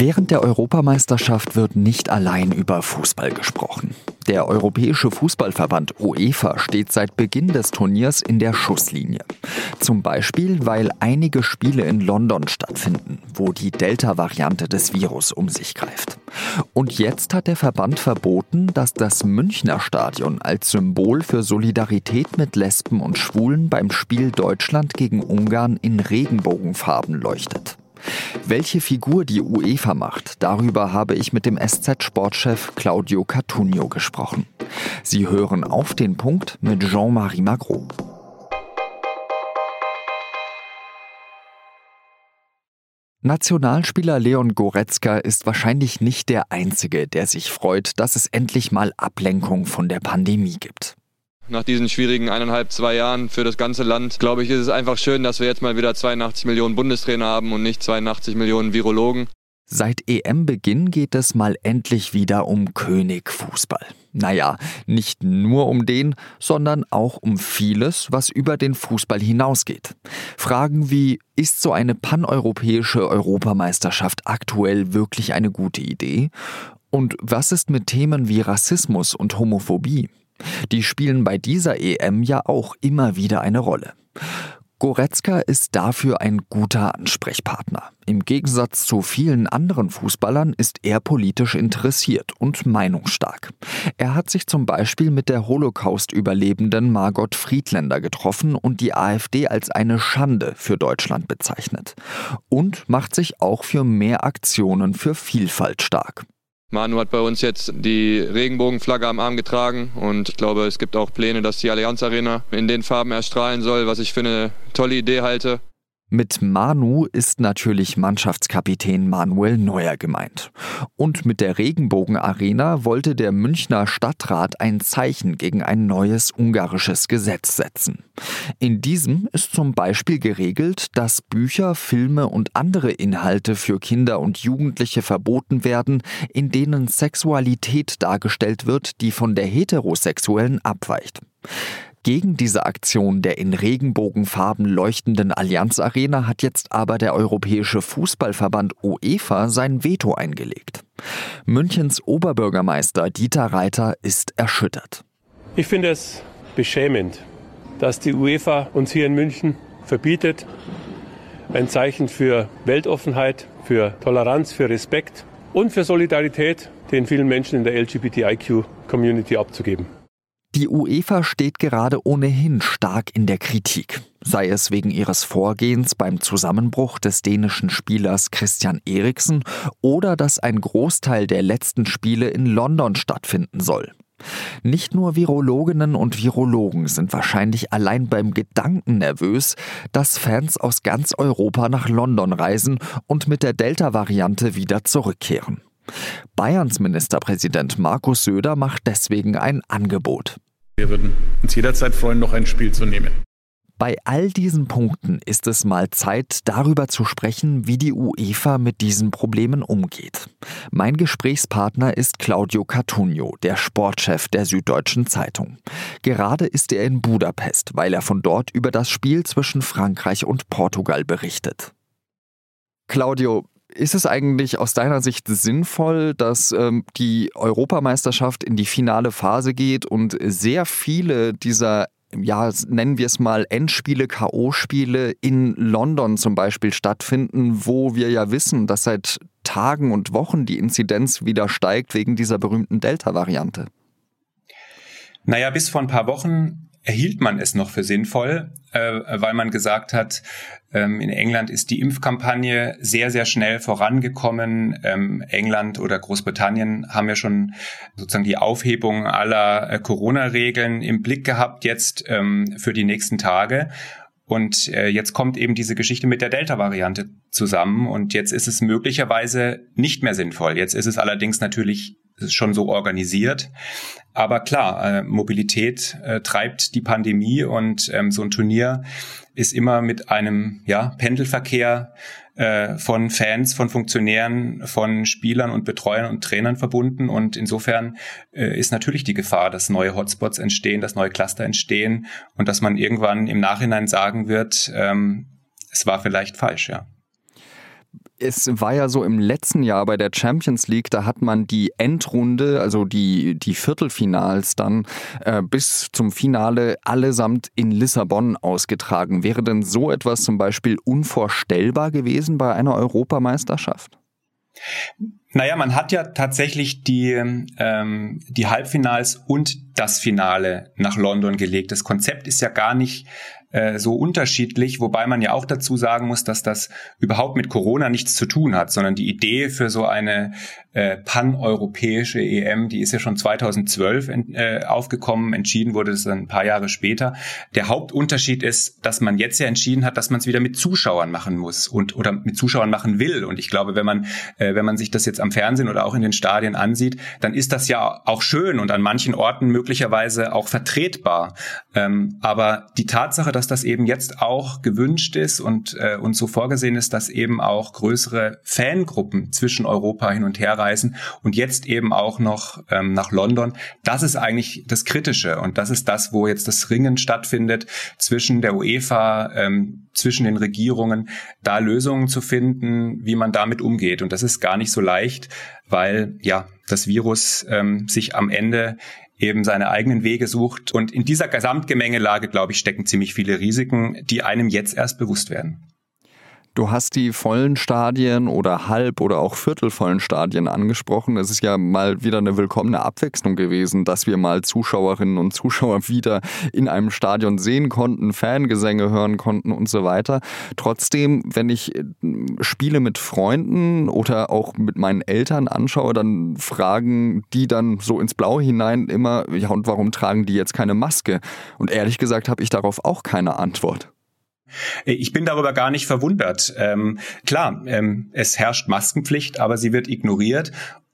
Während der Europameisterschaft wird nicht allein über Fußball gesprochen. Der Europäische Fußballverband UEFA steht seit Beginn des Turniers in der Schusslinie. Zum Beispiel, weil einige Spiele in London stattfinden, wo die Delta-Variante des Virus um sich greift. Und jetzt hat der Verband verboten, dass das Münchner Stadion als Symbol für Solidarität mit Lesben und Schwulen beim Spiel Deutschland gegen Ungarn in Regenbogenfarben leuchtet. Welche Figur die UEFA macht, darüber habe ich mit dem SZ-Sportchef Claudio Cattunio gesprochen. Sie hören auf den Punkt mit Jean-Marie Magro. Nationalspieler Leon Goretzka ist wahrscheinlich nicht der Einzige, der sich freut, dass es endlich mal Ablenkung von der Pandemie gibt. Nach diesen schwierigen eineinhalb, zwei Jahren für das ganze Land, glaube ich, ist es einfach schön, dass wir jetzt mal wieder 82 Millionen Bundestrainer haben und nicht 82 Millionen Virologen. Seit EM-Beginn geht es mal endlich wieder um König Fußball. Naja, nicht nur um den, sondern auch um vieles, was über den Fußball hinausgeht. Fragen wie, ist so eine paneuropäische Europameisterschaft aktuell wirklich eine gute Idee? Und was ist mit Themen wie Rassismus und Homophobie? Die spielen bei dieser EM ja auch immer wieder eine Rolle. Goretzka ist dafür ein guter Ansprechpartner. Im Gegensatz zu vielen anderen Fußballern ist er politisch interessiert und meinungsstark. Er hat sich zum Beispiel mit der Holocaust-Überlebenden Margot Friedländer getroffen und die AfD als eine Schande für Deutschland bezeichnet. Und macht sich auch für mehr Aktionen für Vielfalt stark. Manu hat bei uns jetzt die Regenbogenflagge am Arm getragen und ich glaube, es gibt auch Pläne, dass die Allianz Arena in den Farben erstrahlen soll, was ich für eine tolle Idee halte. Mit Manu ist natürlich Mannschaftskapitän Manuel Neuer gemeint. Und mit der Regenbogenarena wollte der Münchner Stadtrat ein Zeichen gegen ein neues ungarisches Gesetz setzen. In diesem ist zum Beispiel geregelt, dass Bücher, Filme und andere Inhalte für Kinder und Jugendliche verboten werden, in denen Sexualität dargestellt wird, die von der heterosexuellen abweicht. Gegen diese Aktion der in Regenbogenfarben leuchtenden Allianz Arena hat jetzt aber der Europäische Fußballverband UEFA sein Veto eingelegt. Münchens Oberbürgermeister Dieter Reiter ist erschüttert. Ich finde es beschämend, dass die UEFA uns hier in München verbietet, ein Zeichen für Weltoffenheit, für Toleranz, für Respekt und für Solidarität den vielen Menschen in der LGBTIQ-Community abzugeben. Die UEFA steht gerade ohnehin stark in der Kritik, sei es wegen ihres Vorgehens beim Zusammenbruch des dänischen Spielers Christian Eriksen oder dass ein Großteil der letzten Spiele in London stattfinden soll. Nicht nur Virologinnen und Virologen sind wahrscheinlich allein beim Gedanken nervös, dass Fans aus ganz Europa nach London reisen und mit der Delta-Variante wieder zurückkehren. Bayerns Ministerpräsident Markus Söder macht deswegen ein Angebot. Wir würden uns jederzeit freuen, noch ein Spiel zu nehmen. Bei all diesen Punkten ist es mal Zeit, darüber zu sprechen, wie die UEFA mit diesen Problemen umgeht. Mein Gesprächspartner ist Claudio Cattunio, der Sportchef der Süddeutschen Zeitung. Gerade ist er in Budapest, weil er von dort über das Spiel zwischen Frankreich und Portugal berichtet. Claudio, ist es eigentlich aus deiner Sicht sinnvoll, dass ähm, die Europameisterschaft in die finale Phase geht und sehr viele dieser ja, nennen wir es mal Endspiele, K.O.-Spiele in London zum Beispiel stattfinden, wo wir ja wissen, dass seit Tagen und Wochen die Inzidenz wieder steigt wegen dieser berühmten Delta-Variante? Naja, bis vor ein paar Wochen erhielt man es noch für sinnvoll, äh, weil man gesagt hat, ähm, in England ist die Impfkampagne sehr, sehr schnell vorangekommen. Ähm, England oder Großbritannien haben ja schon sozusagen die Aufhebung aller äh, Corona-Regeln im Blick gehabt, jetzt ähm, für die nächsten Tage. Und äh, jetzt kommt eben diese Geschichte mit der Delta-Variante zusammen und jetzt ist es möglicherweise nicht mehr sinnvoll. Jetzt ist es allerdings natürlich schon so organisiert. Aber klar, äh, Mobilität äh, treibt die Pandemie und ähm, so ein Turnier ist immer mit einem ja, Pendelverkehr äh, von Fans, von Funktionären, von Spielern und Betreuern und Trainern verbunden. Und insofern ist natürlich die Gefahr, dass neue Hotspots entstehen, dass neue Cluster entstehen und dass man irgendwann im Nachhinein sagen wird, ähm, es war vielleicht falsch, ja. Es war ja so im letzten Jahr bei der Champions League, da hat man die Endrunde, also die, die Viertelfinals dann äh, bis zum Finale allesamt in Lissabon ausgetragen. Wäre denn so etwas zum Beispiel unvorstellbar gewesen bei einer Europameisterschaft? Naja, man hat ja tatsächlich die, ähm, die Halbfinals und das Finale nach London gelegt. Das Konzept ist ja gar nicht äh, so unterschiedlich, wobei man ja auch dazu sagen muss, dass das überhaupt mit Corona nichts zu tun hat, sondern die Idee für so eine äh, paneuropäische EM, die ist ja schon 2012 äh, aufgekommen, entschieden wurde dann ein paar Jahre später. Der Hauptunterschied ist, dass man jetzt ja entschieden hat, dass man es wieder mit Zuschauern machen muss und oder mit Zuschauern machen will. Und ich glaube, wenn man äh, wenn man sich das jetzt am Fernsehen oder auch in den Stadien ansieht, dann ist das ja auch schön und an manchen Orten möglicherweise auch vertretbar. Ähm, aber die Tatsache, dass das eben jetzt auch gewünscht ist und, äh, und so vorgesehen ist, dass eben auch größere Fangruppen zwischen Europa hin und her reisen und jetzt eben auch noch ähm, nach London. Das ist eigentlich das Kritische und das ist das, wo jetzt das Ringen stattfindet zwischen der UEFA, ähm, zwischen den Regierungen, da Lösungen zu finden, wie man damit umgeht. Und das ist gar nicht so leicht, weil ja das Virus ähm, sich am Ende eben seine eigenen Wege sucht. Und in dieser Gesamtgemengelage, glaube ich, stecken ziemlich viele Risiken, die einem jetzt erst bewusst werden. Du hast die vollen Stadien oder halb oder auch viertelvollen Stadien angesprochen. Es ist ja mal wieder eine willkommene Abwechslung gewesen, dass wir mal Zuschauerinnen und Zuschauer wieder in einem Stadion sehen konnten, Fangesänge hören konnten und so weiter. Trotzdem, wenn ich äh, Spiele mit Freunden oder auch mit meinen Eltern anschaue, dann fragen die dann so ins Blaue hinein immer, ja und warum tragen die jetzt keine Maske? Und ehrlich gesagt habe ich darauf auch keine Antwort. Ich bin darüber gar nicht verwundert. Ähm, klar, ähm, es herrscht Maskenpflicht, aber sie wird ignoriert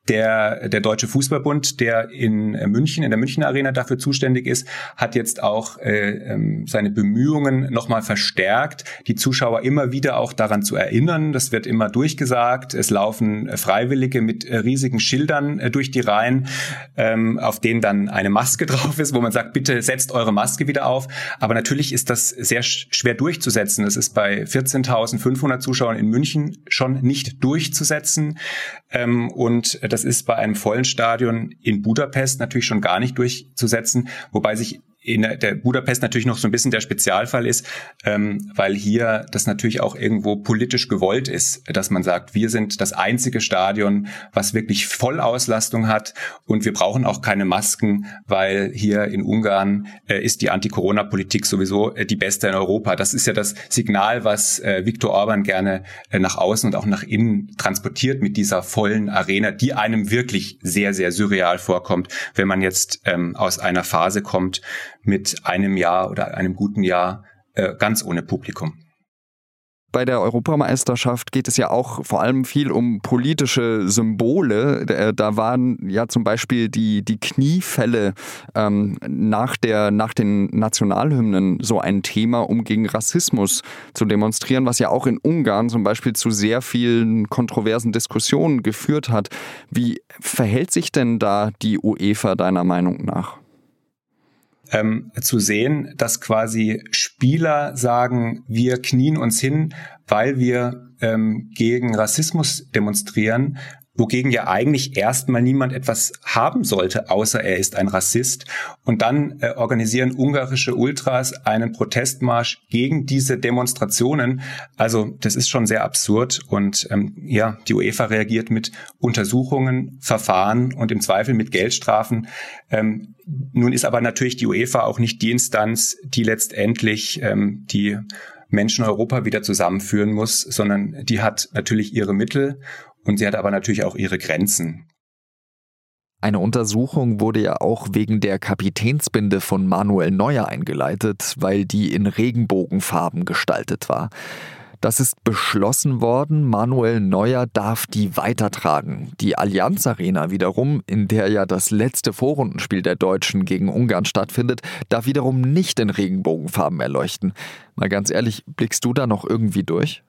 der, der Deutsche Fußballbund, der in München, in der Münchner Arena dafür zuständig ist, hat jetzt auch äh, ähm, seine Bemühungen nochmal verstärkt, die Zuschauer immer wieder auch daran zu erinnern. Das wird immer durchgesagt. Es laufen Freiwillige mit äh, riesigen Schildern äh, durch die Reihen, ähm, auf denen dann eine Maske drauf ist, wo man sagt, bitte setzt eure Maske wieder auf. Aber natürlich ist das sehr schwer durchzusetzen. Das ist bei 14.500 Zuschauern in München schon nicht durchzusetzen. Ähm, und das ist bei einem vollen Stadion in Budapest natürlich schon gar nicht durchzusetzen, wobei sich in der Budapest natürlich noch so ein bisschen der Spezialfall ist, ähm, weil hier das natürlich auch irgendwo politisch gewollt ist, dass man sagt, wir sind das einzige Stadion, was wirklich Vollauslastung hat und wir brauchen auch keine Masken, weil hier in Ungarn äh, ist die Anti-Corona-Politik sowieso äh, die beste in Europa. Das ist ja das Signal, was äh, Viktor Orban gerne äh, nach außen und auch nach innen transportiert mit dieser vollen Arena, die einem wirklich sehr, sehr surreal vorkommt, wenn man jetzt ähm, aus einer Phase kommt, mit einem Jahr oder einem guten Jahr äh, ganz ohne Publikum. Bei der Europameisterschaft geht es ja auch vor allem viel um politische Symbole. Äh, da waren ja zum Beispiel die, die Kniefälle ähm, nach, der, nach den Nationalhymnen so ein Thema, um gegen Rassismus zu demonstrieren, was ja auch in Ungarn zum Beispiel zu sehr vielen kontroversen Diskussionen geführt hat. Wie verhält sich denn da die UEFA deiner Meinung nach? Ähm, zu sehen, dass quasi Spieler sagen, wir knien uns hin, weil wir ähm, gegen Rassismus demonstrieren, wogegen ja eigentlich erstmal niemand etwas haben sollte, außer er ist ein Rassist. Und dann äh, organisieren ungarische Ultras einen Protestmarsch gegen diese Demonstrationen. Also das ist schon sehr absurd. Und ähm, ja, die UEFA reagiert mit Untersuchungen, Verfahren und im Zweifel mit Geldstrafen. Ähm, nun ist aber natürlich die UEFA auch nicht die Instanz, die letztendlich ähm, die Menschen Europa wieder zusammenführen muss, sondern die hat natürlich ihre Mittel und sie hat aber natürlich auch ihre Grenzen. Eine Untersuchung wurde ja auch wegen der Kapitänsbinde von Manuel Neuer eingeleitet, weil die in Regenbogenfarben gestaltet war. Das ist beschlossen worden. Manuel Neuer darf die weitertragen. Die Allianz Arena wiederum, in der ja das letzte Vorrundenspiel der Deutschen gegen Ungarn stattfindet, darf wiederum nicht in Regenbogenfarben erleuchten. Mal ganz ehrlich, blickst du da noch irgendwie durch?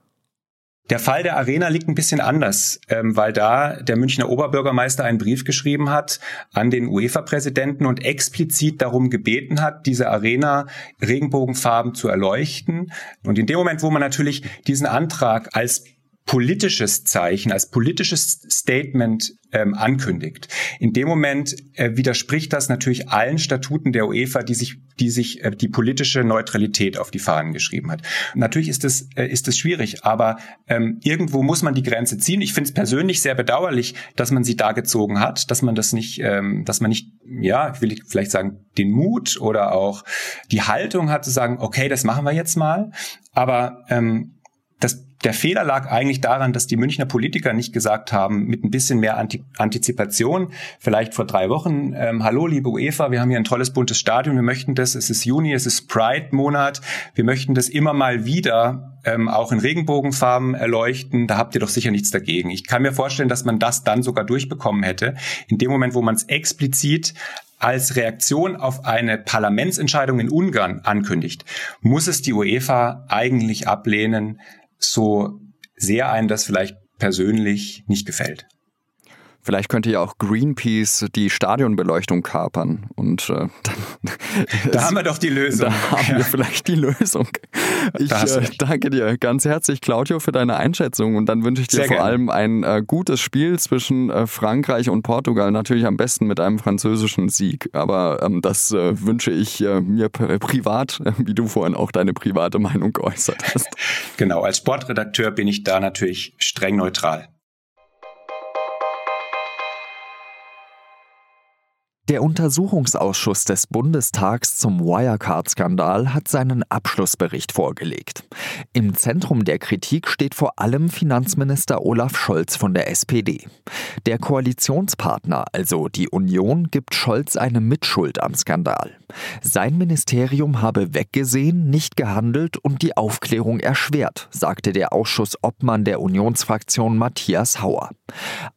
Der Fall der Arena liegt ein bisschen anders, ähm, weil da der Münchner Oberbürgermeister einen Brief geschrieben hat an den UEFA-Präsidenten und explizit darum gebeten hat, diese Arena Regenbogenfarben zu erleuchten. Und in dem Moment, wo man natürlich diesen Antrag als politisches Zeichen, als politisches Statement ähm, ankündigt. In dem Moment äh, widerspricht das natürlich allen Statuten der UEFA, die sich, die sich äh, die politische Neutralität auf die Fahnen geschrieben hat. natürlich ist es äh, ist es schwierig, aber ähm, irgendwo muss man die Grenze ziehen. Ich finde es persönlich sehr bedauerlich, dass man sie da gezogen hat, dass man das nicht, ähm, dass man nicht, ja, ich will vielleicht sagen, den Mut oder auch die Haltung hat zu sagen, okay, das machen wir jetzt mal. Aber ähm, das, der Fehler lag eigentlich daran, dass die Münchner Politiker nicht gesagt haben, mit ein bisschen mehr Antizipation, vielleicht vor drei Wochen, ähm, hallo liebe UEFA, wir haben hier ein tolles buntes Stadion, wir möchten das, es ist Juni, es ist Pride-Monat, wir möchten das immer mal wieder ähm, auch in Regenbogenfarben erleuchten, da habt ihr doch sicher nichts dagegen. Ich kann mir vorstellen, dass man das dann sogar durchbekommen hätte, in dem Moment, wo man es explizit als Reaktion auf eine Parlamentsentscheidung in Ungarn ankündigt, muss es die UEFA eigentlich ablehnen, so sehr einen das vielleicht persönlich nicht gefällt. Vielleicht könnte ja auch Greenpeace die Stadionbeleuchtung kapern und äh, dann da haben wir doch die Lösung. Da haben ja. wir vielleicht die Lösung. Ich äh, danke dir ganz herzlich, Claudio, für deine Einschätzung und dann wünsche ich dir Sehr vor gerne. allem ein äh, gutes Spiel zwischen äh, Frankreich und Portugal. Natürlich am besten mit einem französischen Sieg, aber ähm, das äh, wünsche ich äh, mir privat, wie du vorhin auch deine private Meinung geäußert hast. Genau, als Sportredakteur bin ich da natürlich streng neutral. Der Untersuchungsausschuss des Bundestags zum Wirecard-Skandal hat seinen Abschlussbericht vorgelegt. Im Zentrum der Kritik steht vor allem Finanzminister Olaf Scholz von der SPD. Der Koalitionspartner, also die Union, gibt Scholz eine Mitschuld am Skandal. Sein Ministerium habe weggesehen, nicht gehandelt und die Aufklärung erschwert, sagte der Ausschussobmann der Unionsfraktion Matthias Hauer.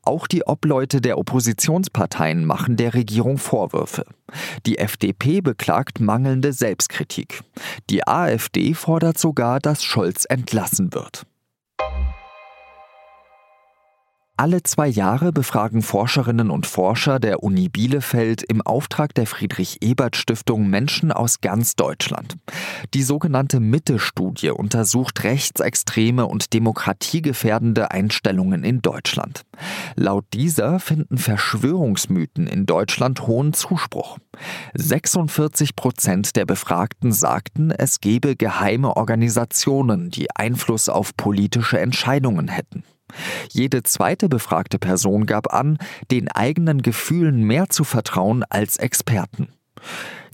Auch die Obleute der Oppositionsparteien machen der Regierung Vorwürfe. Die FDP beklagt mangelnde Selbstkritik. Die AfD fordert sogar, dass Scholz entlassen wird. Alle zwei Jahre befragen Forscherinnen und Forscher der Uni Bielefeld im Auftrag der Friedrich-Ebert-Stiftung Menschen aus ganz Deutschland. Die sogenannte Mitte-Studie untersucht rechtsextreme und demokratiegefährdende Einstellungen in Deutschland. Laut dieser finden Verschwörungsmythen in Deutschland hohen Zuspruch. 46 Prozent der Befragten sagten, es gebe geheime Organisationen, die Einfluss auf politische Entscheidungen hätten. Jede zweite befragte Person gab an, den eigenen Gefühlen mehr zu vertrauen als Experten.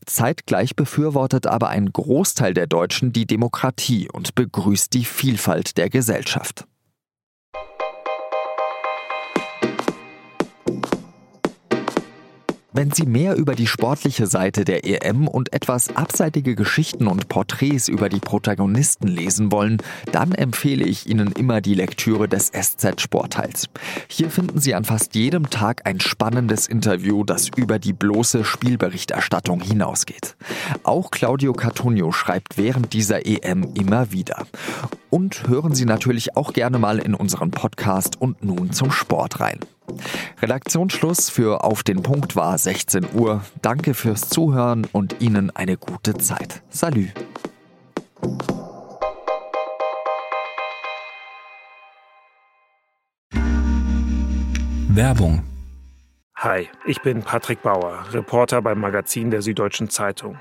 Zeitgleich befürwortet aber ein Großteil der Deutschen die Demokratie und begrüßt die Vielfalt der Gesellschaft. Wenn Sie mehr über die sportliche Seite der EM und etwas abseitige Geschichten und Porträts über die Protagonisten lesen wollen, dann empfehle ich Ihnen immer die Lektüre des SZ Sportteils. Hier finden Sie an fast jedem Tag ein spannendes Interview, das über die bloße Spielberichterstattung hinausgeht. Auch Claudio Cartunio schreibt während dieser EM immer wieder. Und hören Sie natürlich auch gerne mal in unseren Podcast und nun zum Sport rein. Redaktionsschluss für Auf den Punkt war 16 Uhr. Danke fürs Zuhören und Ihnen eine gute Zeit. Salü. Werbung. Hi, ich bin Patrick Bauer, Reporter beim Magazin der Süddeutschen Zeitung.